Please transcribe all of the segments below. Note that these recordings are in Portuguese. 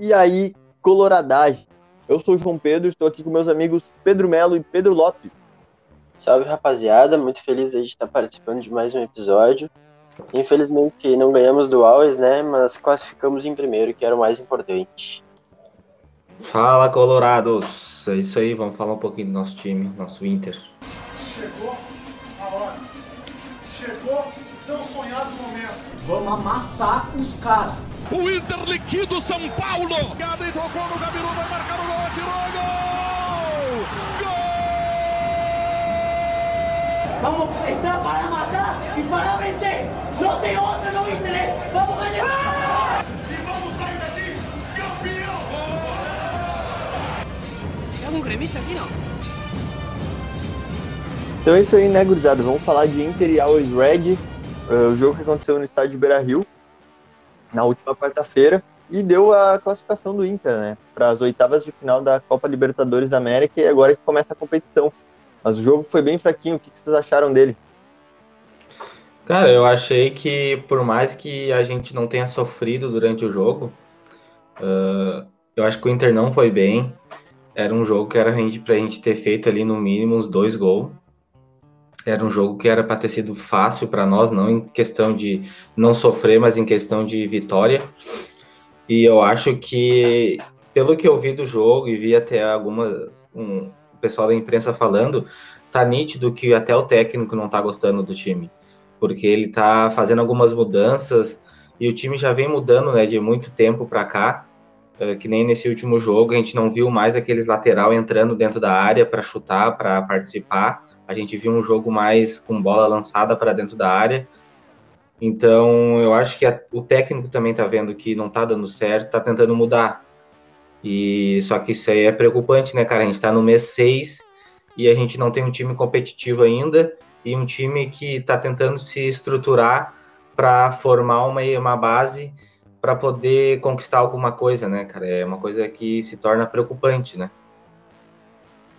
E aí, coloradagem. Eu sou o João Pedro, estou aqui com meus amigos Pedro Melo e Pedro Lopes. Salve rapaziada, muito feliz de estar participando de mais um episódio. Infelizmente não ganhamos do Always, né? Mas classificamos em primeiro, que era o mais importante. Fala, Colorados! É isso aí, vamos falar um pouquinho do nosso time, nosso Inter. Chegou a hora. Chegou o tão sonhado momento. Vamos amassar os caras. O Inter liquida o São Paulo. Gabi tocou no Gabiru, vai marcar o gol, atirou, gol! Gol! Vamos entrar para matar e para vencer. Não tem outra no Inter. Vamos ganhar. E vamos sair daqui campeão. Tem algum gremista aqui, não? Então é isso aí, né, gurizada? Vamos falar de Inter e Always Red, uh, o jogo que aconteceu no estádio Beira-Rio na última quarta-feira e deu a classificação do Inter, né, para as oitavas de final da Copa Libertadores da América e agora que começa a competição. Mas o jogo foi bem fraquinho, o que vocês acharam dele? Cara, eu achei que por mais que a gente não tenha sofrido durante o jogo, uh, eu acho que o Inter não foi bem. Era um jogo que era para a gente ter feito ali no mínimo uns dois gols. Era um jogo que era para ter sido fácil para nós, não em questão de não sofrer, mas em questão de vitória. E eu acho que, pelo que eu vi do jogo e vi até algumas um, o pessoal da imprensa falando, tá nítido que até o técnico não tá gostando do time, porque ele tá fazendo algumas mudanças e o time já vem mudando, né, de muito tempo para cá. Uh, que nem nesse último jogo a gente não viu mais aqueles lateral entrando dentro da área para chutar, para participar a gente viu um jogo mais com bola lançada para dentro da área. Então, eu acho que a, o técnico também está vendo que não está dando certo, está tentando mudar. E só que isso aí é preocupante, né, cara? A gente está no mês 6 e a gente não tem um time competitivo ainda e um time que está tentando se estruturar para formar uma, uma base para poder conquistar alguma coisa, né, cara? É uma coisa que se torna preocupante, né?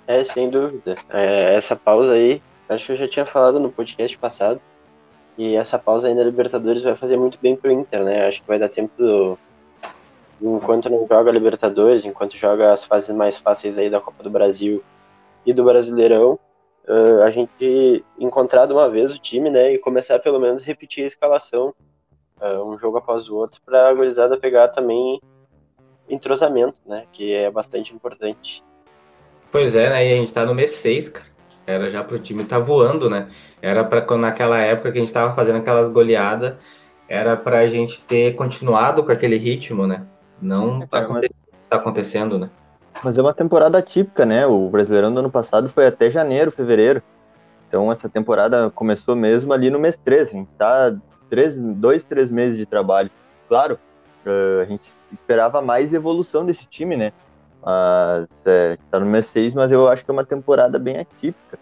É, sem dúvida. É, essa pausa aí, acho que eu já tinha falado no podcast passado, e essa pausa aí na Libertadores vai fazer muito bem pro Inter, né? Acho que vai dar tempo do, enquanto não joga Libertadores, enquanto joga as fases mais fáceis aí da Copa do Brasil e do Brasileirão, uh, a gente encontrar de uma vez o time, né, e começar pelo menos repetir a escalação uh, um jogo após o outro para a gurizada pegar também entrosamento, né, que é bastante importante. Pois é, né? E a gente tá no mês 6, cara. Era já pro time tá voando, né? Era para quando naquela época que a gente tava fazendo aquelas goleadas, era pra gente ter continuado com aquele ritmo, né? Não é, cara, mas... tá acontecendo, né? Mas é uma temporada típica, né? O Brasileirão do ano passado foi até janeiro, fevereiro. Então essa temporada começou mesmo ali no mês 13. A gente tá três, dois, três meses de trabalho. Claro, a gente esperava mais evolução desse time, né? Mas é, tá no 6, mas eu acho que é uma temporada bem atípica.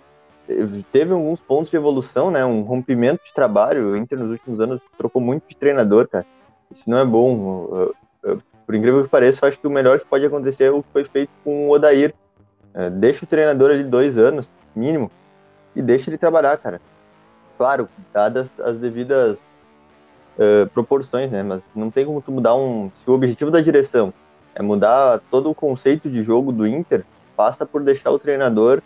Teve alguns pontos de evolução, né? Um rompimento de trabalho. O Inter nos últimos anos trocou muito de treinador, cara. Isso não é bom. Eu, eu, por incrível que pareça, eu acho que o melhor que pode acontecer é o que foi feito com o Odair. É, deixa o treinador ali dois anos, mínimo, e deixa ele trabalhar, cara. Claro, dadas as devidas uh, proporções, né? Mas não tem como tu mudar um. Se o objetivo da direção é mudar todo o conceito de jogo do Inter, passa por deixar o treinador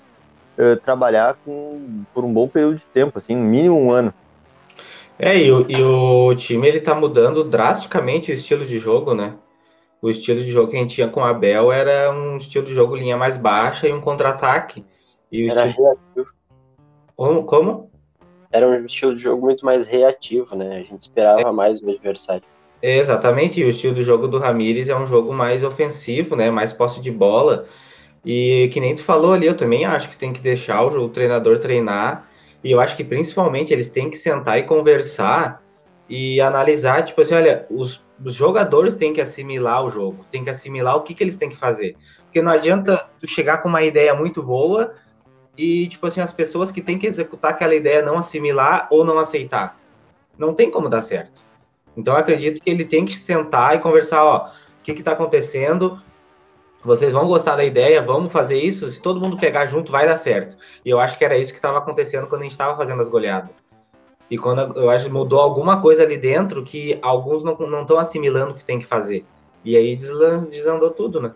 uh, trabalhar com, por um bom período de tempo, assim, no mínimo um ano. É, e o, e o time ele tá mudando drasticamente o estilo de jogo, né? O estilo de jogo que a gente tinha com o Abel era um estilo de jogo linha mais baixa e um contra-ataque. E o era estilo... reativo. Como? Como? Era um estilo de jogo muito mais reativo, né? A gente esperava é. mais do adversário. Exatamente, e o estilo de jogo do Ramires é um jogo mais ofensivo, né? Mais posse de bola. E que nem tu falou ali, eu também acho que tem que deixar o, o treinador treinar. E eu acho que principalmente eles têm que sentar e conversar e analisar, tipo assim, olha, os, os jogadores têm que assimilar o jogo, têm que assimilar o que, que eles têm que fazer. Porque não adianta tu chegar com uma ideia muito boa e, tipo assim, as pessoas que têm que executar aquela ideia não assimilar ou não aceitar. Não tem como dar certo. Então, acredito que ele tem que sentar e conversar, ó, o que está acontecendo, vocês vão gostar da ideia, vamos fazer isso, se todo mundo pegar junto, vai dar certo. E eu acho que era isso que estava acontecendo quando a gente estava fazendo as goleadas. E quando eu acho mudou alguma coisa ali dentro que alguns não estão assimilando o que tem que fazer. E aí desandou tudo, né?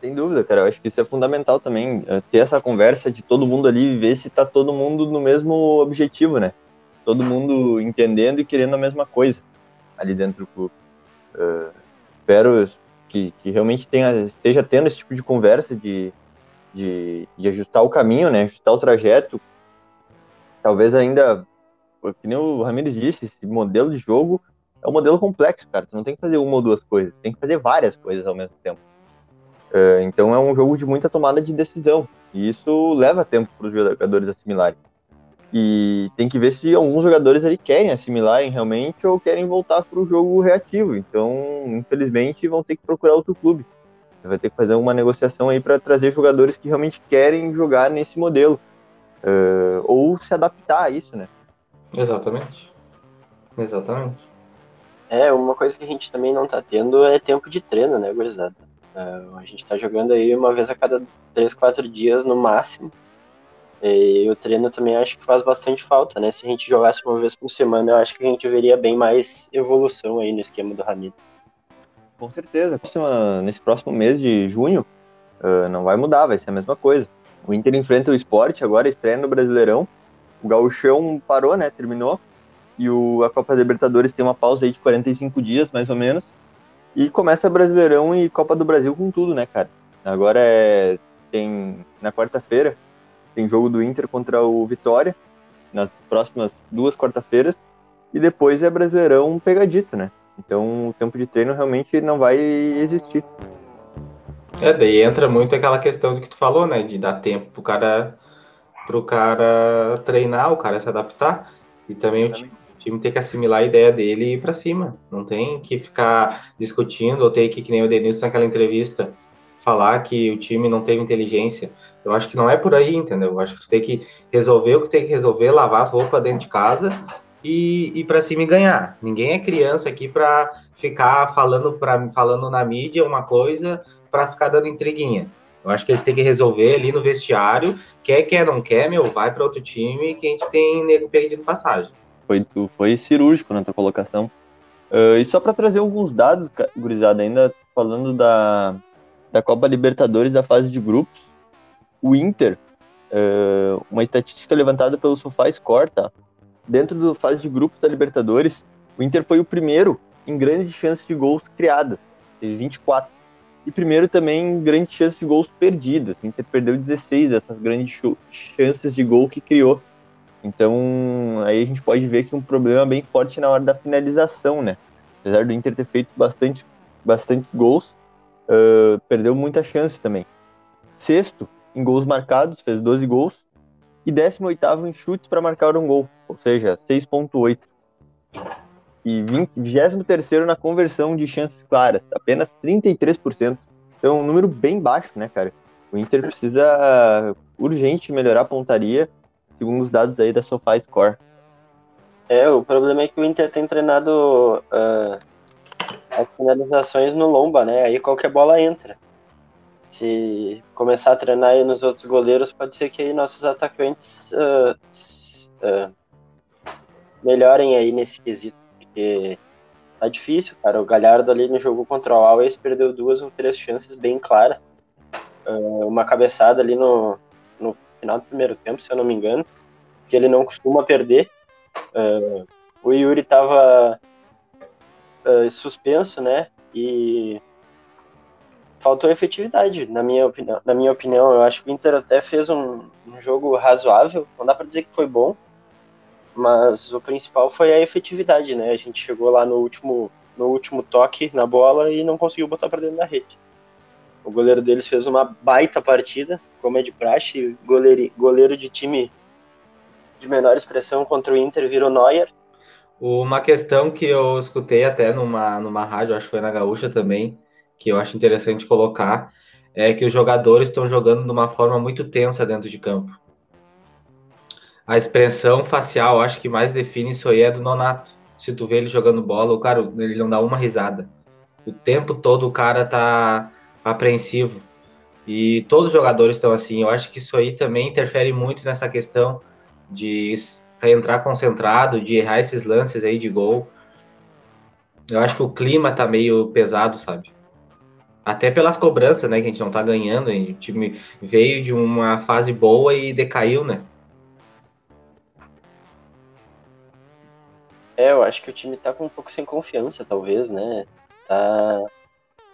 Sem dúvida, cara. Eu acho que isso é fundamental também, eh, ter essa conversa de todo mundo ali e ver se tá todo mundo no mesmo objetivo, né? Todo mundo entendendo e querendo a mesma coisa ali dentro do clube. Eh, espero que, que realmente tenha, esteja tendo esse tipo de conversa de, de, de ajustar o caminho, né? Ajustar o trajeto. Talvez ainda, que nem o Ramires disse, esse modelo de jogo é um modelo complexo, cara. Tu não tem que fazer uma ou duas coisas, tem que fazer várias coisas ao mesmo tempo. É, então é um jogo de muita tomada de decisão. E isso leva tempo para os jogadores assimilarem. E tem que ver se alguns jogadores ali querem assimilarem realmente ou querem voltar para o jogo reativo. Então, infelizmente, vão ter que procurar outro clube. Vai ter que fazer uma negociação aí para trazer jogadores que realmente querem jogar nesse modelo. É, ou se adaptar a isso, né? Exatamente. Exatamente. É, uma coisa que a gente também não tá tendo é tempo de treino, né, gurizada? Uh, a gente tá jogando aí uma vez a cada três, quatro dias no máximo. E o treino também acho que faz bastante falta, né? Se a gente jogasse uma vez por semana, eu acho que a gente veria bem mais evolução aí no esquema do Ramiro. Com certeza. Próxima- Nesse próximo mês de junho, ah, não vai mudar, vai ser a mesma coisa. O Inter enfrenta o esporte, agora estreia no Brasileirão. O Gauchão parou, né? Terminou. E o, a Copa Libertadores tem uma pausa aí de 45 dias, mais ou menos. E começa Brasileirão e Copa do Brasil com tudo, né, cara? Agora é. Tem. Na quarta-feira, tem jogo do Inter contra o Vitória. Nas próximas duas quarta-feiras. E depois é Brasileirão pegadito, né? Então o tempo de treino realmente não vai existir. É, daí entra muito aquela questão de que tu falou, né? De dar tempo pro cara, pro cara treinar, o cara se adaptar. E também o time, o time tem que assimilar a ideia dele e ir pra cima. Não tem que ficar discutindo ou ter que, que nem o Denilson naquela entrevista, falar que o time não teve inteligência. Eu acho que não é por aí, entendeu? Eu acho que tu tem que resolver o que tem que resolver, lavar as roupas dentro de casa e ir para cima e ganhar. Ninguém é criança aqui para ficar falando para falando na mídia uma coisa para ficar dando intriguinha. Eu acho que eles têm que resolver ali no vestiário. Quer, quer, não quer, meu, vai para outro time que a gente tem nego pedindo passagem. Foi, foi cirúrgico na tua colocação. Ah, e só para trazer alguns dados, gurizada, ainda falando da, da Copa Libertadores da fase de grupos, o Inter, ah, uma estatística levantada pelo SofaScore, tá? Dentro do fase de grupos da Libertadores, o Inter foi o primeiro em grandes chances de gols criadas, teve 24. E primeiro também em grandes chances de gols perdidas. O Inter perdeu 16 dessas grandes chances de gol que criou. Então, aí a gente pode ver que um problema bem forte na hora da finalização, né? Apesar do Inter ter feito bastante, bastantes gols, ah, perdeu muita chance também. Sexto, em gols marcados, fez 12 gols. E 18 em chutes para marcar um gol, ou seja, 6,8. E 20 23 na conversão de chances claras, apenas 33%. Então, é um número bem baixo, né, cara? O Inter precisa urgente melhorar a pontaria, segundo os dados aí da SofaScore. É, o problema é que o Inter tem treinado ah, as finalizações no lomba, né? Aí qualquer bola entra. Se começar a treinar aí nos outros goleiros, pode ser que aí nossos atacantes s- ah, melhorem aí nesse quesito, porque tá difícil, cara. O Galhardo ali no jogo contra o Always perdeu duas ou três chances bem claras. Ah, uma cabeçada ali no, no final do primeiro tempo, se eu não me engano, que ele não costuma perder. Ah, o Yuri estava suspenso, né? E faltou efetividade, na minha opinião. Na minha opinião, eu acho que o Inter até fez um, um jogo razoável. Não dá para dizer que foi bom, mas o principal foi a efetividade, né? A gente chegou lá no último, no último toque na bola e não conseguiu botar para dentro da rede. O goleiro deles fez uma baita partida, como é de praxe, goleiro, goleiro de time de menor expressão contra o Inter virou Neuer. Uma questão que eu escutei até numa, numa rádio, acho que foi na Gaúcha também, que eu acho interessante colocar, é que os jogadores estão jogando de uma forma muito tensa dentro de campo. A expressão facial, acho que mais define isso aí é do Nonato. Se tu vê ele jogando bola, o cara, ele não dá uma risada. O tempo todo o cara tá apreensivo. E todos os jogadores estão assim. Eu acho que isso aí também interfere muito nessa questão de entrar concentrado, de errar esses lances aí de gol. Eu acho que o clima tá meio pesado, sabe? Até pelas cobranças, né? Que a gente não tá ganhando. O time veio de uma fase boa e decaiu, né? É, eu acho que o time tá com um pouco sem confiança, talvez, né? Tá,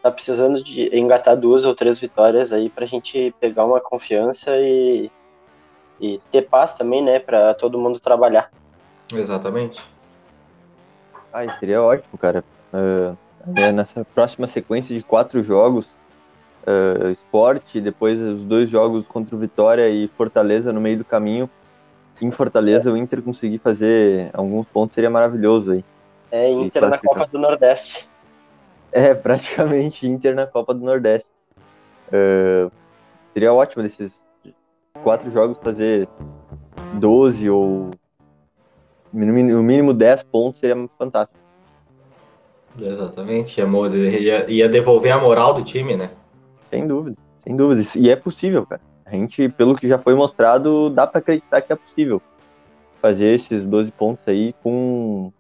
tá precisando de engatar duas ou três vitórias aí pra gente pegar uma confiança e, e ter paz também, né? Pra todo mundo trabalhar. Exatamente. Ai, seria ótimo, cara. Uh, nessa próxima sequência de quatro jogos, uh, esporte, depois os dois jogos contra o Vitória e Fortaleza no meio do caminho. Em Fortaleza, o Inter conseguir fazer alguns pontos seria maravilhoso aí. É, Inter na Copa do Nordeste. É, praticamente Inter na Copa do Nordeste. Uh, seria ótimo desses quatro jogos fazer 12 ou no mínimo 10 pontos seria fantástico. Exatamente, ia, ia devolver a moral do time, né? Sem dúvida, sem dúvida. E é possível, cara. A gente, pelo que já foi mostrado, dá para acreditar que é possível fazer esses 12 pontos aí com,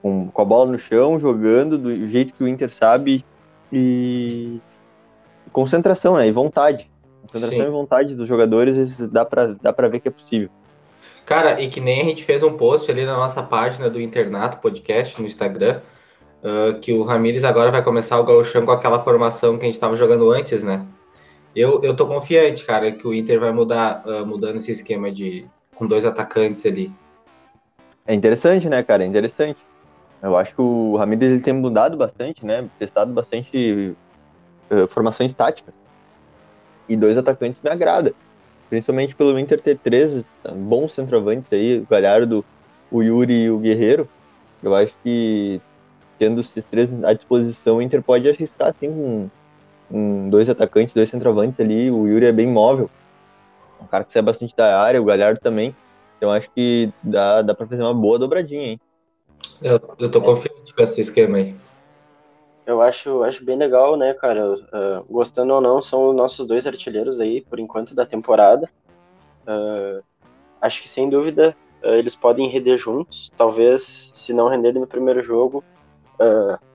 com, com, a bola no chão, jogando do jeito que o Inter sabe e concentração, né? E vontade. Concentração Sim. e vontade dos jogadores, dá para dá pra ver que é possível. Cara, e que nem a gente fez um post ali na nossa página do Internato Podcast no Instagram, uh, que o Ramires agora vai começar o gauchão com aquela formação que a gente estava jogando antes, né? Eu, eu tô confiante, cara, que o Inter vai mudar, uh, mudando esse esquema de com dois atacantes ali. É interessante, né, cara? É interessante. Eu acho que o Ramires ele tem mudado bastante, né? Testado bastante uh, formações táticas. E dois atacantes me agrada principalmente pelo Inter ter três bons centroavantes aí, o Galhardo, o Yuri e o Guerreiro. Eu acho que tendo esses três à disposição, o Inter pode arriscar assim com, com dois atacantes, dois centroavantes ali. O Yuri é bem móvel, um cara que sai bastante da área, o Galhardo também. Então acho que dá, dá para fazer uma boa dobradinha, hein? Eu, eu tô confiante com esse esquema aí. Eu acho, acho bem legal, né, cara? Uh, gostando ou não, são os nossos dois artilheiros aí, por enquanto, da temporada. Uh, acho que, sem dúvida, uh, eles podem render juntos. Talvez, se não renderem no primeiro jogo,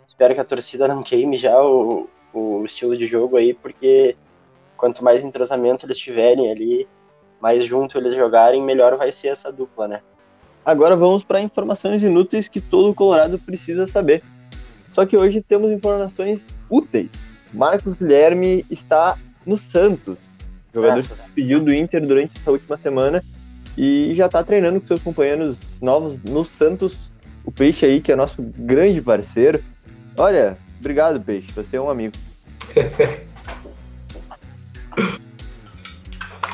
espero que a torcida não queime já o, o estilo de jogo aí, porque quanto mais entrosamento eles tiverem ali, mais junto eles jogarem, melhor vai ser essa dupla, né? Agora vamos para informações inúteis que todo Colorado precisa saber. Só que hoje temos informações úteis. Marcos Guilherme está no Santos. Jogador que se despediu do Inter durante essa última semana e já está treinando com seus companheiros novos no Santos. O Peixe aí, que é nosso grande parceiro. Olha, obrigado, Peixe. Você é um amigo.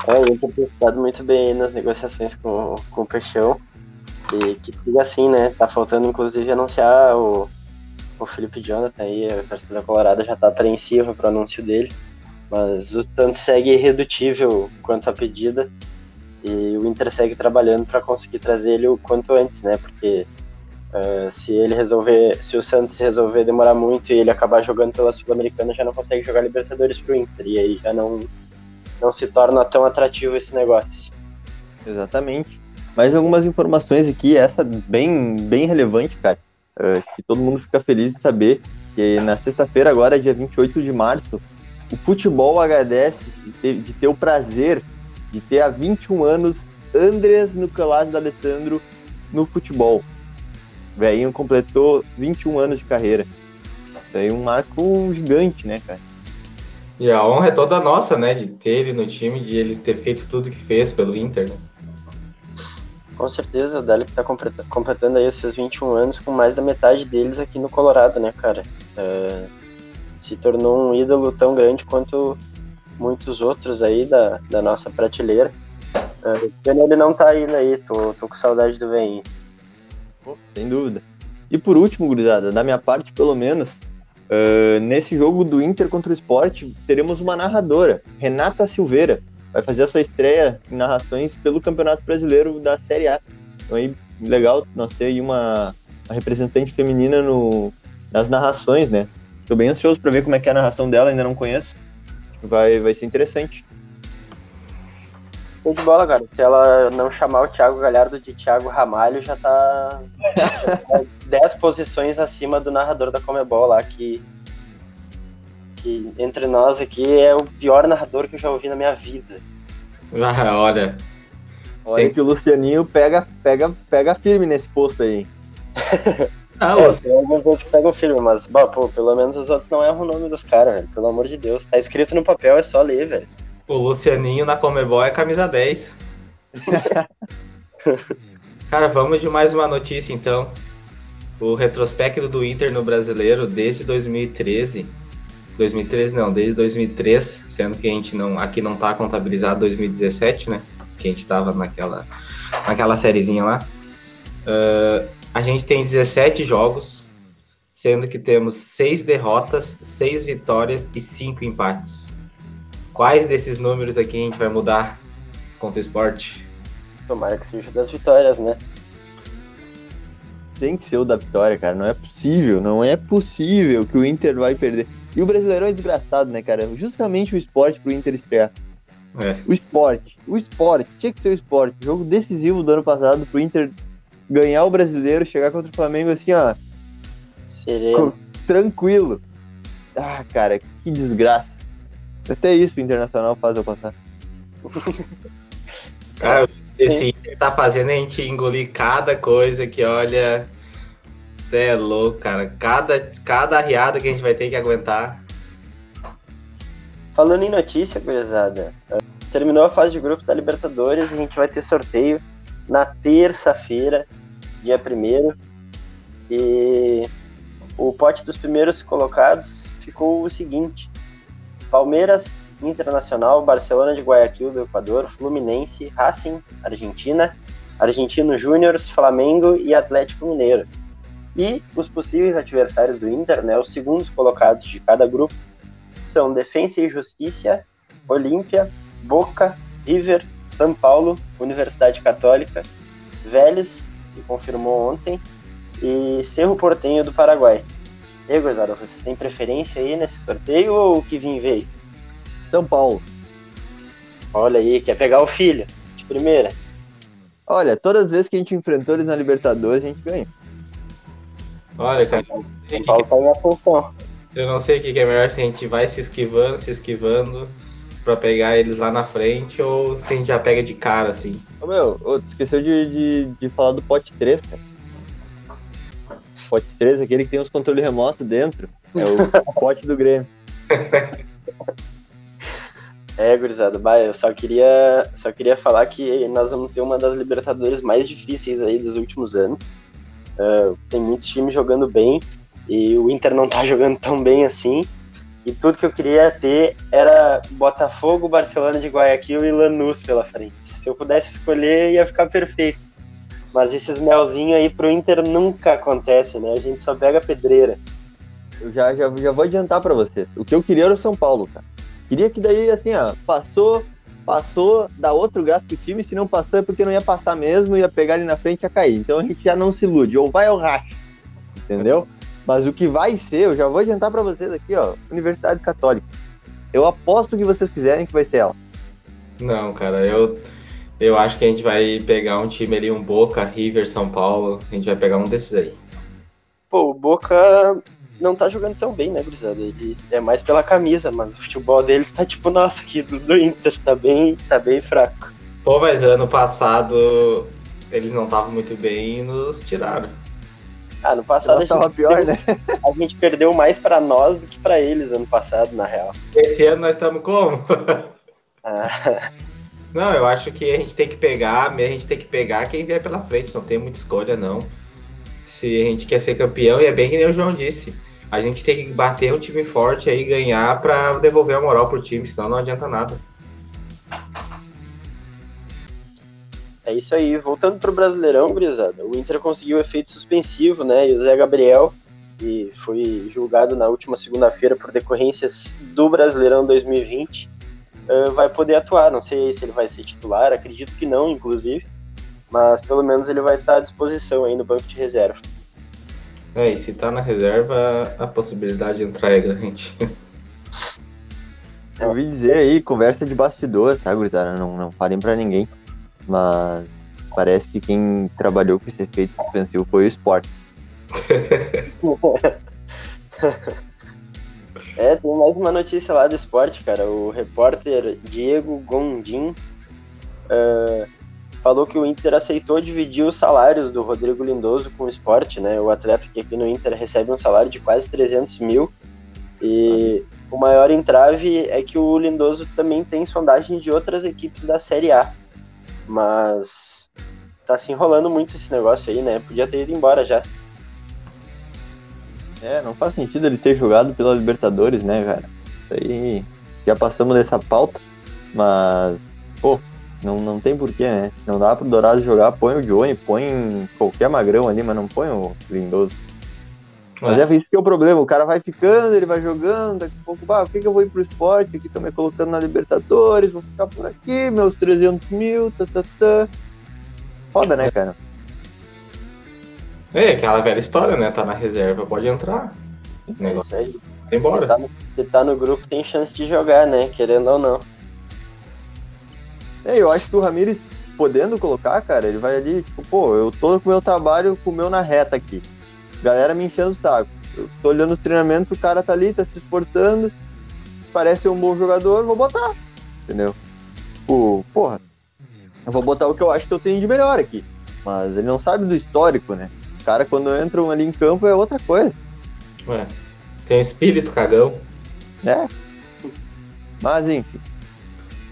É, o Inter tem estado muito bem nas negociações com, com o Peixão. E que siga assim, né? Tá faltando, inclusive, anunciar o, o Felipe Jonathan aí, a torcida colorada já está apreensiva para o anúncio dele, mas o tanto segue irredutível quanto a pedida e o Inter segue trabalhando para conseguir trazer ele o quanto antes, né? Porque uh, se ele resolver, se o Santos resolver demorar muito e ele acabar jogando pela Sul-Americana, já não consegue jogar Libertadores pro Inter e aí já não não se torna tão atrativo esse negócio. Exatamente. Mais algumas informações aqui, essa bem bem relevante, cara. Uh, que todo mundo fica feliz de saber que na sexta-feira, agora, dia 28 de março, o futebol agradece de ter, de ter o prazer de ter há 21 anos Andreas Nicolás D'Alessandro no futebol. O velhinho completou 21 anos de carreira. Isso aí é um marco gigante, né, cara? E a honra é toda nossa, né, de ter ele no time, de ele ter feito tudo que fez pelo Inter, né? Com certeza, o Dalek tá completando aí os seus 21 anos com mais da metade deles aqui no Colorado, né, cara? É, se tornou um ídolo tão grande quanto muitos outros aí da, da nossa prateleira. É, ele não tá indo aí, tô, tô com saudade do Vem. Sem dúvida. E por último, gurizada, da minha parte, pelo menos, uh, nesse jogo do Inter contra o Esporte, teremos uma narradora, Renata Silveira vai fazer a sua estreia em narrações pelo Campeonato Brasileiro da Série A. Então aí, legal nós ter aí uma, uma representante feminina no, nas narrações, né? Estou bem ansioso para ver como é que é a narração dela, ainda não conheço. Vai, vai ser interessante. Show de bola, cara. Se ela não chamar o Thiago Galhardo de Thiago Ramalho, já tá 10 posições acima do narrador da Comebol lá, que, que entre nós aqui é o pior narrador que eu já ouvi na minha vida. Ah, olha. Olha que o Lucianinho pega, pega, pega firme nesse posto aí. Ah, É, tem algumas coisas que pegam filme, mas, bah, pô, pelo menos os outros não erram o nome dos caras, velho. Pelo amor de Deus. Tá escrito no papel, é só ler, velho. o Lucianinho na Comebol é camisa 10. Cara, vamos de mais uma notícia então. O retrospecto do Inter no brasileiro desde 2013. 2013 não, desde 2003, sendo que a gente não aqui não tá contabilizado 2017, né? Que a gente tava naquela naquela sériezinha lá. Ah, a gente tem 17 jogos, sendo que temos 6 derrotas, 6 vitórias e 5 empates. Quais desses números aqui a gente vai mudar contra o esporte? Tomara que seja das vitórias, né? Tem que ser o da vitória, cara. Não é possível, não é possível que o Inter vai perder. E o Brasileirão é desgraçado, né, cara? Justamente o esporte pro Inter estrear. É. O esporte, o esporte, tinha que ser o esporte. Jogo decisivo do ano passado pro Inter ganhar o brasileiro, chegar contra o Flamengo assim, ó, Sereno. tranquilo. Ah, cara, que desgraça. Até isso o Internacional faz eu passar. Cara, esse Inter tá fazendo a gente engolir cada coisa que, olha. Você é louco, cara. Cada, cada arriada que a gente vai ter que aguentar. Falando em notícia, gurizada, terminou a fase de grupos da Libertadores e a gente vai ter sorteio na terça-feira, dia 1 E o pote dos primeiros colocados ficou o seguinte: Palmeiras, Internacional, Barcelona de Guayaquil do Equador, Fluminense, Racing, Argentina, Argentino Júnior, Flamengo e Atlético Mineiro. E os possíveis adversários do Inter, né, os segundos colocados de cada grupo, são Defensa e Justiça, Olímpia, Boca, River, São Paulo, Universidade Católica, Vélez, que confirmou ontem, e Cerro Portenho do Paraguai. E aí, gurizada, vocês têm preferência aí nesse sorteio ou o que vim veio? São Paulo. Olha aí, quer pegar o filho, de primeira. Olha, todas as vezes que a gente enfrentou eles na Libertadores, a gente ganha. Olha, cara. São Paulo tá em ascensão. Eu não sei o que é melhor se a gente vai se esquivando, se esquivando pra pegar eles lá na frente ou se a gente já pega de cara, assim. Ô, meu, ô, esqueceu de, de, de falar do pote 3, cara. Pote 3, aquele que tem os controles remotos dentro. É o pote do Grêmio. É, gurizada, bah, eu só queria, só queria falar que nós vamos ter uma das Libertadores mais difíceis aí dos últimos anos. Ah, tem muitos times jogando bem e o Inter não tá jogando tão bem assim. E tudo que eu queria ter era Botafogo, Barcelona de Guayaquil e Lanús pela frente. Se eu pudesse escolher, ia ficar perfeito. Mas esses melzinhos aí pro Inter nunca acontece, né? A gente só pega pedreira. Eu já, já, já vou adiantar pra vocês. O que eu queria era o São Paulo, cara. Queria que daí, assim, ó, passou, passou, dá outro gasto pro time. Se não passou é porque não ia passar mesmo, ia pegar ali na frente e ia cair. Então a gente já não se ilude. Ou vai ou racha. Entendeu? Mas o que vai ser, eu já vou adiantar pra vocês aqui, ó. Universidade Católica. Eu aposto o que vocês quiserem que vai ser ela. Não, cara, eu, eu acho que a gente vai pegar um time ali, um Boca, River, São Paulo. A gente vai pegar um desses aí. Pô, o Boca não tá jogando tão bem, né, gurizada? Ele é mais pela camisa, mas o futebol deles tá tipo, nossa, aqui do, do Inter, tá bem, tá bem fraco. Pô, mas ano passado eles não estavam muito bem e nos tiraram. Ah, no passado a gente, pior, perdeu, né? a gente perdeu mais pra nós do que pra eles ano passado, na real. Esse ano nós estamos como? Ah, Não, eu acho que a gente tem que pegar, a gente tem que pegar quem vier pela frente, não tem muita escolha, não. Se a gente quer ser campeão, e é bem que nem o João disse, a gente tem que bater um time forte aí, ganhar pra devolver a moral pro time, senão não adianta nada. é isso aí. Voltando pro Brasileirão, gurizada, o Inter conseguiu efeito suspensivo, né? E o Zé Gabriel, que foi julgado na última segunda-feira por decorrências do Brasileirão 2020, ah, vai poder atuar. Não sei se ele vai ser titular, acredito que não, inclusive. Mas pelo menos ele vai estar à disposição aí no banco de reserva. É, e se tá na reserva, a possibilidade de entrar é grande. Eu ouvi dizer aí, conversa de bastidor, tá, gurizada? Não, não falem pra ninguém. Mas parece que quem trabalhou com esse efeito suspensivo foi o esporte. É, tem mais uma notícia lá do esporte, cara. O repórter Diego Gondim uh, falou que o Inter aceitou dividir os salários do Rodrigo Lindoso com o esporte, né? O atleta que aqui no Inter recebe um salário de quase 300 mil. E o maior entrave é que o Lindoso também tem sondagem de outras equipes da Série A. Mas tá se enrolando muito esse negócio aí, né? Podia ter ido embora já. É, não faz sentido ele ter jogado pela Libertadores, né, cara? Isso aí já passamos dessa pauta, mas, pô, não, não tem porquê, né? Não dá pro Dourado jogar, põe o Johnny, põe qualquer magrão ali, mas não põe o Lindoso. Mas é. é isso que é o problema, o cara vai ficando, ele vai jogando, daqui a pouco, ah, por que, que eu vou ir pro esporte? Aqui me colocando na Libertadores, vou ficar por aqui, meus 300 mil, tá, tá, tá. Foda, né, cara? É, aquela velha história, né? Tá na reserva, pode entrar. É isso aí. embora. Se tá, no, se tá no grupo, tem chance de jogar, né? Querendo ou não. É, eu acho que o Ramires, podendo colocar, cara, ele vai ali, tipo, pô, eu tô com o meu trabalho com o meu na reta aqui. Galera me enchendo o saco. Eu tô olhando os treinamentos, o cara tá ali, tá se esforçando, parece ser um bom jogador, vou botar. Entendeu? Tipo, porra, eu vou botar o que eu acho que eu tenho de melhor aqui. Mas ele não sabe do histórico, né? Caras, quando entram ali em campo, é outra coisa. Ué, tem um espírito cagão. É. Mas, enfim.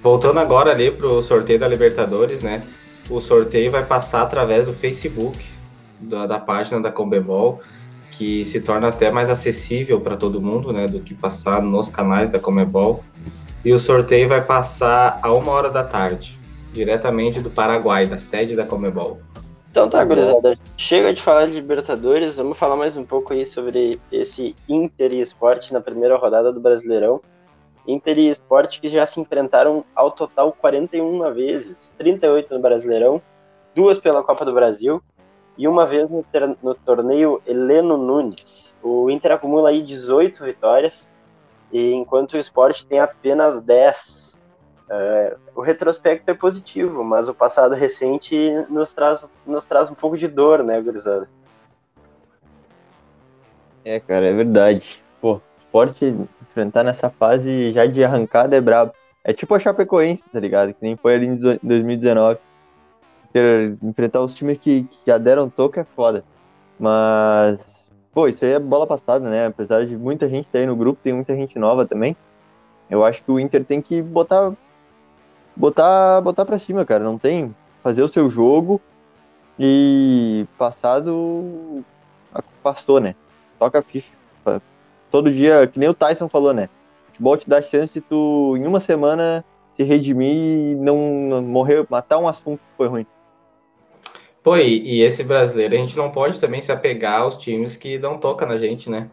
Voltando agora ali pro sorteio da Libertadores, né? O sorteio vai passar através do Facebook, da, da página da Comebol, que se torna até mais acessível para todo mundo, né? Do que passar nos canais da Comebol. E o sorteio vai passar a uma hora da tarde, diretamente do Paraguai, da sede da Comebol. Então tá, gurizada. Chega de falar de Libertadores, vamos falar mais um pouco aí sobre esse Inter e Esporte na primeira rodada do Brasileirão. Inter e Esporte que já se enfrentaram ao total 41 vezes, 38 no Brasileirão, duas pela Copa do Brasil e uma vez no, no torneio Heleno Nunes. O Inter acumula aí 18 vitórias, e enquanto o Esporte tem apenas 10. É, o retrospecto é positivo, mas o passado recente nos traz, nos traz um pouco de dor, né, gurizada? É, cara, é verdade. Pô, esporte enfrentar nessa fase já de arrancada é brabo. É tipo a Chapecoense, tá ligado? Que nem foi ali em 2019. Ter, enfrentar os times que, que já deram toque é foda. Mas, pô, isso aí é bola passada, né? Apesar de muita gente estar aí no grupo, tem muita gente nova também. Eu acho que o Inter tem que botar botar, botar pra cima, cara. Não tem. Fazer o seu jogo e passado passou, né? Toca a ficha. Todo dia, que nem o Tyson falou, né? O futebol te dá chance de tu, em uma semana, se redimir e não morrer, matar um assunto que foi ruim. Pô, e, e, esse brasileiro, a gente não pode também se apegar aos times que dão toca na gente, né?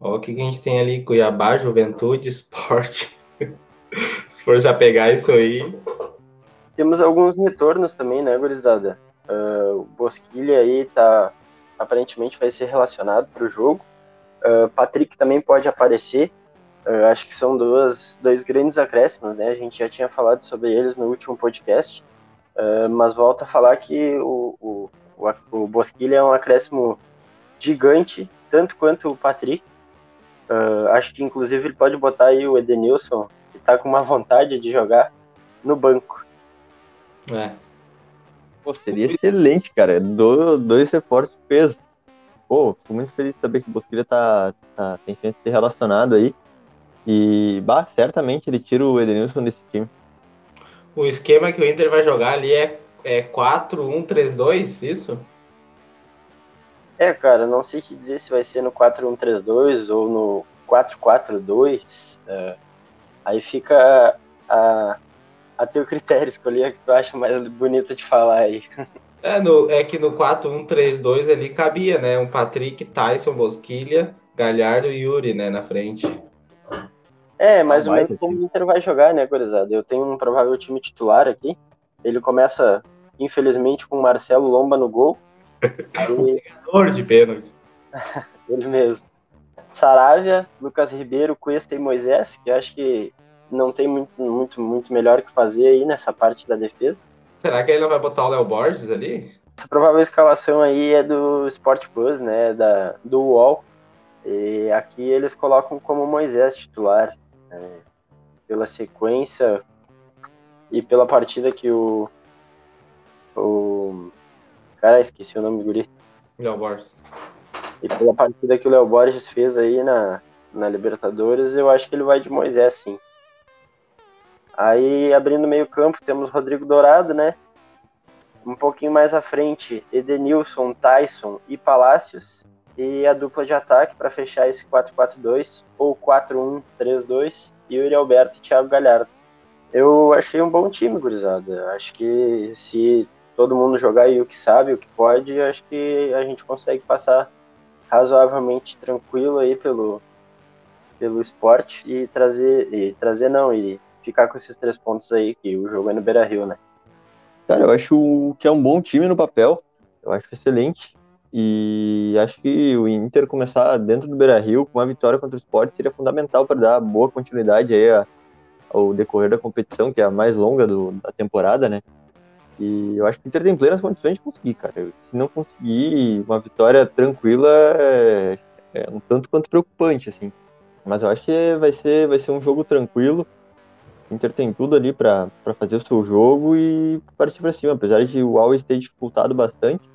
Olha o que, que a gente tem ali, Cuiabá, Juventude, Esporte. Se for já pegar isso aí. Temos alguns retornos também, né, gurizada? Uh, o Bosquilha aí tá. Aparentemente vai ser relacionado para o jogo. Uh, Patrick também pode aparecer. Uh, acho que são duas, dois grandes acréscimos, né? A gente já tinha falado sobre eles no último podcast. Uh, mas volta a falar que o, o, o, o Bosquilha é um acréscimo gigante, tanto quanto o Patrick. Uh, acho que inclusive ele pode botar aí o Edenilson tá com uma vontade de jogar no banco. É. Pô, seria excelente, cara. Do, dois reforços de peso. Pô, fico muito feliz de saber que o Bosquilha tá, tá, tem chance de ser relacionado aí. E, bah, certamente ele tira o Edenilson desse time. O esquema que o Inter vai jogar ali é, é 4-1-3-2, isso? É, cara, não sei te dizer se vai ser no 4-1-3-2 ou no 4-4-2. É, Aí fica a, a teu critério escolher o que tu acha mais bonito de falar aí. É, no, é que no 4-1-3-2 ali cabia, né? Um Patrick, Tyson, Bosquilha, Galhardo e Yuri, né, na frente. É, mais ou menos como o Inter vai jogar, né, gurizada? Eu tenho um provável time titular aqui. Ele começa, infelizmente, com o Marcelo Lomba no gol. Aí... Pegador de pênalti. Ele mesmo. Saravia, Lucas Ribeiro, Cuesta e Moisés, que eu acho que não tem muito, muito, muito melhor que fazer aí nessa parte da defesa. Será que ele não vai botar o Léo Borges ali? Essa provável escalação aí é do Sport Plus, né, da, do UOL. E aqui eles colocam como Moisés titular, né? pela sequência e pela partida que o. O. Cara, esqueci o nome do guri. Léo Borges. E pela partida que o Léo Borges fez aí na, na Libertadores, eu acho que ele vai de Moisés, sim. Aí, abrindo meio campo, temos Rodrigo Dourado, né? Um pouquinho mais à frente, Edenilson, Tyson e Palácios. E a dupla de ataque para fechar esse 4-4-2 ou 4-1-3-2, Yuri Alberto e Thiago Galhardo. Eu achei um bom time, gurizada. Acho que se todo mundo jogar aí o que sabe, o que pode, acho que a gente consegue passar razoavelmente tranquilo aí pelo, pelo esporte e trazer, e trazer não, e ficar com esses três pontos aí, que o jogo é no Beira Rio, né? Cara, eu acho que é um bom time no papel. Eu acho excelente. E acho que o Inter começar dentro do Beira Rio com uma vitória contra o Sport seria fundamental para dar boa continuidade aí ao decorrer da competição, que é a mais longa do, da temporada, né? E eu acho que o Inter tem plenas condições de conseguir, cara. Se não conseguir uma vitória tranquila, é, é um tanto quanto preocupante, assim. Mas eu acho que vai ser, vai ser um jogo tranquilo. O Inter tem tudo ali para fazer o seu jogo e partir para cima. Apesar de o Always ter dificultado bastante,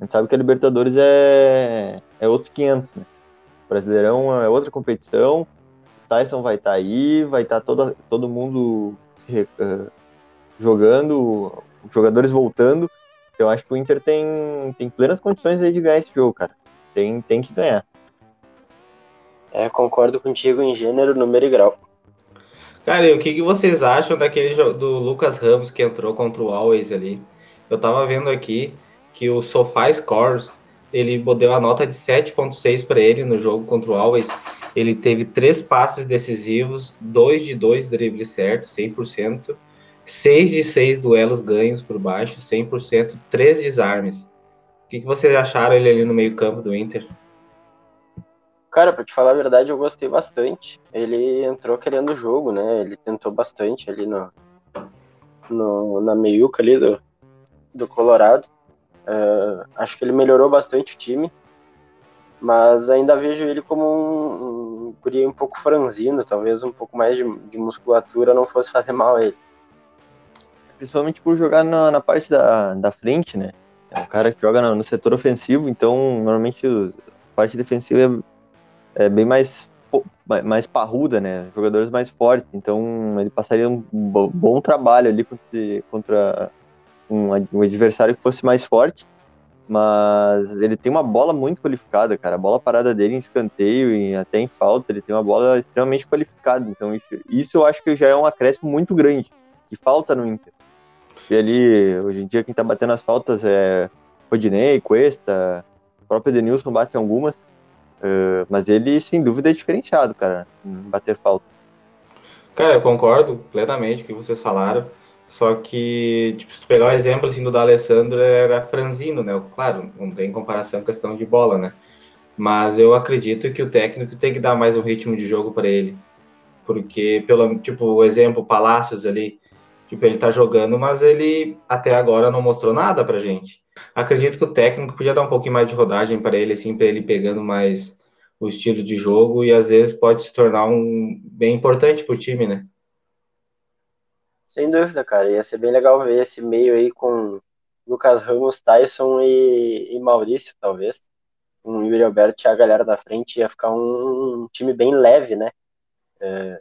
a gente sabe que a Libertadores é, é outros 500, né? O Brasileirão é outra competição. O Tyson vai estar tá aí, vai estar tá todo, todo mundo uh, jogando, jogadores voltando. Eu acho que o Inter tem, tem plenas condições aí de ganhar esse jogo, cara. Tem, tem que ganhar. É, concordo contigo em gênero, número e grau. Cara, e o que, que vocês acham daquele do Lucas Ramos que entrou contra o Always ali? Eu tava vendo aqui que o Sofá Scores, ele deu a nota de 7.6 para ele no jogo contra o Always. Ele teve três passes decisivos, dois de dois dribles certos, 100%, 6 de 6 duelos ganhos por baixo, 100%, 3 desarmes. O que, que vocês acharam ele ali no meio campo do Inter? Cara, pra te falar a verdade, eu gostei bastante. Ele entrou querendo o jogo, né? Ele tentou bastante ali no, no na meiuca ali do, do Colorado. Uh, acho que ele melhorou bastante o time, mas ainda vejo ele como um, um um pouco franzino, talvez um pouco mais de, de, musculatura não fosse fazer mal a ele. Principalmente por jogar na, na parte da, da frente, né? É um cara que joga no, no setor ofensivo, então normalmente a parte defensiva é é, bem mais, mais parruda, né? Jogadores mais fortes. Então ele passaria um bom trabalho ali contra, contra um, um adversário que fosse mais forte. Mas ele tem uma bola muito qualificada, cara. A bola parada dele em escanteio e até em falta, ele tem uma bola extremamente qualificada. Então isso, isso eu acho que já é um acréscimo muito grande, que falta no Inter. E ali, hoje em dia, quem tá batendo as faltas é Rodinei, Cuesta, o próprio Denilson bate algumas. Uh, mas ele, sem dúvida, é diferenciado, cara, em bater falta. Cara, eu concordo plenamente com o que vocês falaram. Só que, tipo, se tu pegar o exemplo assim, do D'Alessandro, era franzino, né? Claro, não tem comparação questão de bola, né? Mas eu acredito que o técnico tem que dar mais um ritmo de jogo para ele. Porque, pelo tipo, o exemplo Palácios ali, tipo, ele tá jogando, mas ele até agora não mostrou nada pra gente. Acredito que o técnico podia dar um pouquinho mais de rodagem para ele, assim, para ele pegando mais o estilo de jogo e às vezes pode se tornar um bem importante para o time, né? Sem dúvida, cara. Ia ser bem legal ver esse meio aí com Lucas Ramos, Tyson e, e Maurício, talvez. Um Yuri Alberto e a galera da frente ia ficar um, um time bem leve, né? É,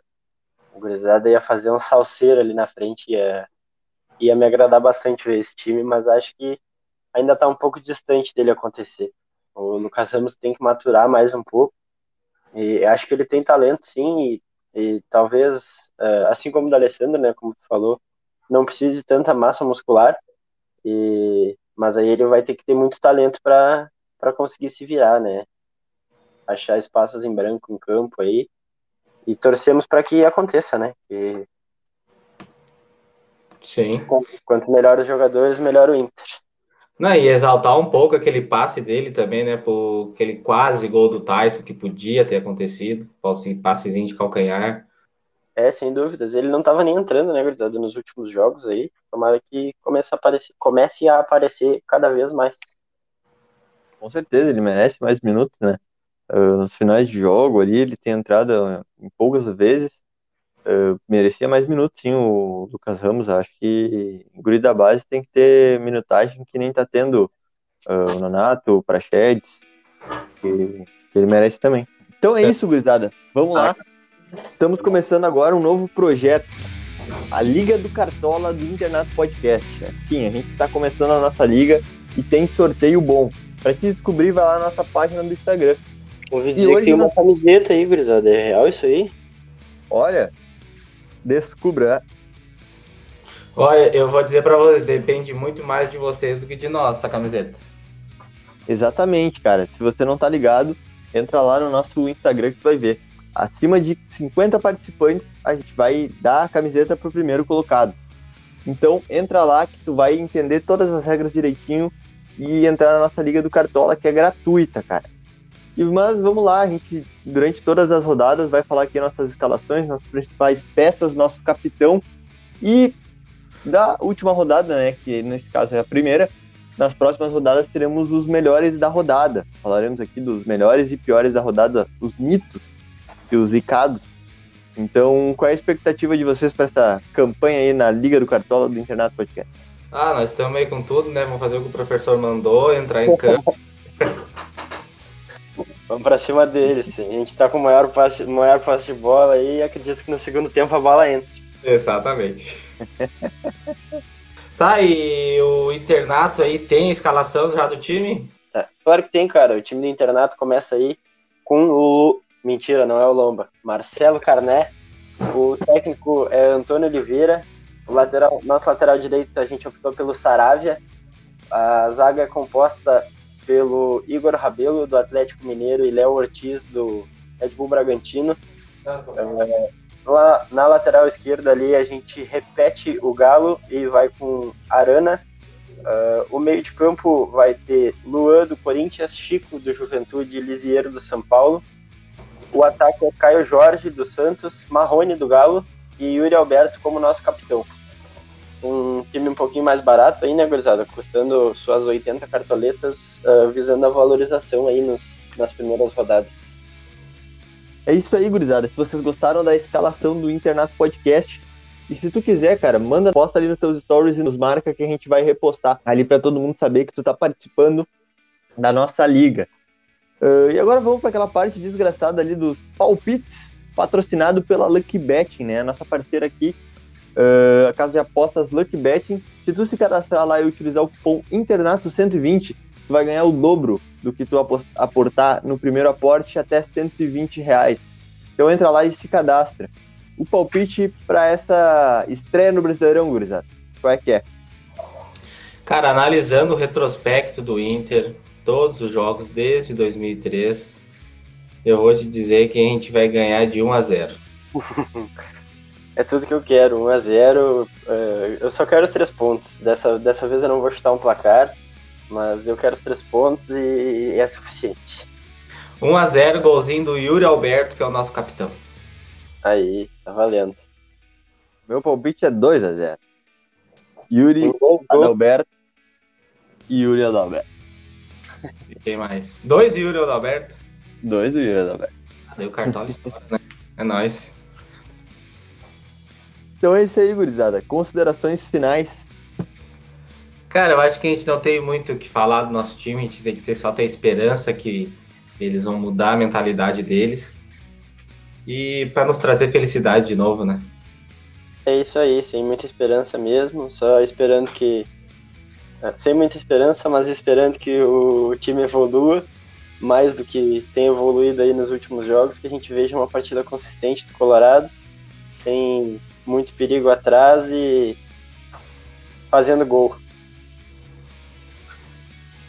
o Gurizada ia fazer um salseiro ali na frente, ia, ia me agradar bastante ver esse time, mas acho que ainda está um pouco distante dele acontecer. O Lucas Ramos tem que maturar mais um pouco. E acho que ele tem talento, sim, e, e talvez, é, assim como o da Alessandro, né, como tu falou, não precise de tanta massa muscular, e, mas aí ele vai ter que ter muito talento para conseguir se virar, né? Achar espaços em branco em campo aí. E torcemos para que aconteça, né? E, Sim. Quanto melhor os jogadores, melhor o Inter. Não, e exaltar um pouco aquele passe dele também, né? Por aquele quase gol do Tyson que podia ter acontecido, passezinho de calcanhar. É, sem dúvidas. Ele não estava nem entrando, né, verdade, nos últimos jogos aí. Tomara que comece a aparecer, comece a aparecer cada vez mais. Com certeza, ele merece mais minutos, né? Uh, nos finais de jogo ali, ele tem entrado em poucas vezes. Uh, merecia mais minutos, sim, o Lucas Ramos. Acho que o guri da base tem que ter minutagem que nem tá tendo uh, o Nonato, o Prachedes, que, que ele merece também. Então é isso, gurizada. Vamos lá. Estamos começando agora um novo projeto. A Liga do Cartola do Internato Podcast. Sim, a gente está começando a nossa liga e tem sorteio bom. Para te descobrir, vai lá na nossa página do Instagram. Ouvi dizer que tem uma camiseta aí, gurizada. É real isso aí? Olha, descubra. Olha, eu vou dizer para vocês, depende muito mais de vocês do que de nós, essa camiseta. Exatamente, cara. Se você não tá ligado, entra lá no nosso Instagram que tu vai ver. Acima de 50 participantes, a gente vai dar a camiseta pro primeiro colocado. Então, entra lá que tu vai entender todas as regras direitinho e entrar na nossa Liga do Cartola, que é gratuita, cara. Mas vamos lá, a gente, durante todas as rodadas, vai falar aqui nossas escalações, nossas principais peças, nosso capitão. E da última rodada, né, que nesse caso é a primeira, nas próximas rodadas teremos os melhores da rodada. Falaremos aqui dos melhores e piores da rodada, os mitos e os licados. Então, qual é a expectativa de vocês para essa campanha aí na Liga do Cartola do Internato Podcast? Ah, nós estamos aí com tudo, né? Vamos fazer o que o professor mandou, entrar em campo. Vamos pra cima deles. A gente tá com o maior passe, maior passe de bola e acredito que no segundo tempo a bola entra. Exatamente. tá, e o internato aí tem escalação já do time? Tá. Claro que tem, cara. O time do internato começa aí com o. Mentira, não é o Lomba. Marcelo Carné. O técnico é Antônio Oliveira. O lateral, nosso lateral direito a gente optou pelo Saravia. A zaga é composta pelo Igor Rabelo, do Atlético Mineiro, e Léo Ortiz, do Red Bull Bragantino. É, lá na lateral esquerda ali a gente repete o Galo e vai com Arana. Uh, o meio de campo vai ter Luan do Corinthians, Chico do Juventude e Lisieiro do São Paulo. O ataque é Caio Jorge do Santos, Marrone do Galo e Yuri Alberto como nosso capitão um time um pouquinho mais barato aí, né, gurizada? Custando suas 80 cartoletas, uh, visando a valorização aí nos, nas primeiras rodadas. É isso aí, gurizada. Se vocês gostaram da escalação do Internato Podcast, e se tu quiser, cara, manda, posta ali nos teus stories e nos marca que a gente vai repostar ali para todo mundo saber que tu tá participando da nossa liga. Uh, e agora vamos para aquela parte desgraçada ali dos palpites, patrocinado pela Lucky Betting, né? A nossa parceira aqui uh, a casa de apostas Lucky Betting. Se tu se cadastrar lá e utilizar o cupom Internato120, tu vai ganhar o dobro do que tu aportar no primeiro aporte até 120 reais. Então entra lá e se cadastra. O palpite para essa estreia no Brasileirão, gurizada, qual é que é? Cara, analisando o retrospecto do Inter, todos os jogos desde 2003, eu vou te dizer que a gente vai ganhar de 1 a 0. É tudo que eu quero, 1 a 0 é, Eu só quero os três pontos. Dessa, dessa vez eu não vou chutar um placar, mas eu quero os três pontos e é suficiente. 1 a 0 golzinho do Yuri Alberto, que é o nosso capitão. Aí, tá valendo. Meu palpite é 2 a 0 Yuri Adalberto e Yuri Adalberto. E quem mais? Dois Yuri Adalberto? Dois Yuri Adalberto. Deu cartola história, né? É nóis. Então é isso aí, gurizada. Considerações finais. Cara, eu acho que a gente não tem muito o que falar do nosso time, a gente tem que ter, só ter esperança que eles vão mudar a mentalidade deles. E para nos trazer felicidade de novo, né? É isso aí, sem muita esperança mesmo, só esperando que. É, sem muita esperança, mas esperando que o time evolua mais do que tem evoluído aí nos últimos jogos, que a gente veja uma partida consistente do Colorado, sem muito perigo atrás e fazendo gol.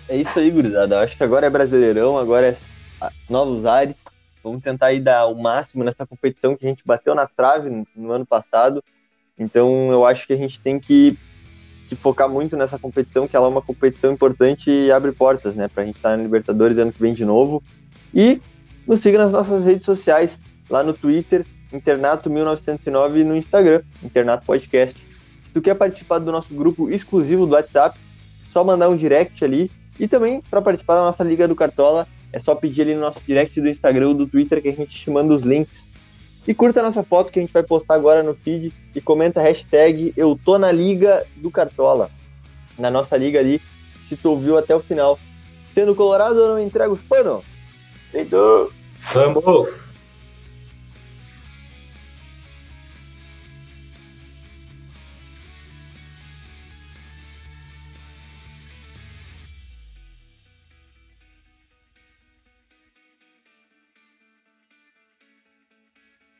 É isso aí, gurizada. Acho que agora é Brasileirão, agora é novos ares. Vamos tentar aí dar o máximo nessa competição que a gente bateu na trave no ano passado. Então eu acho que a gente tem que, que focar muito nessa competição, que ela é uma competição importante e abre portas, né? Pra gente estar na Libertadores ano que vem de novo. E nos siga nas nossas redes sociais, lá no Twitter, Internato 1909 no Instagram, Internato Podcast. Se tu quer participar do nosso grupo exclusivo do WhatsApp, só mandar um direct ali. E também, para participar da nossa Liga do Cartola, é só pedir ali no nosso direct do Instagram ou do Twitter que a gente te manda os links. E curta a nossa foto que a gente vai postar agora no feed e comenta a hashtag Eu tô na Liga do Cartola. Na nossa liga ali, se tu ouviu até o final. Sendo colorado, eu não entrego os panos. Feito! Vamos!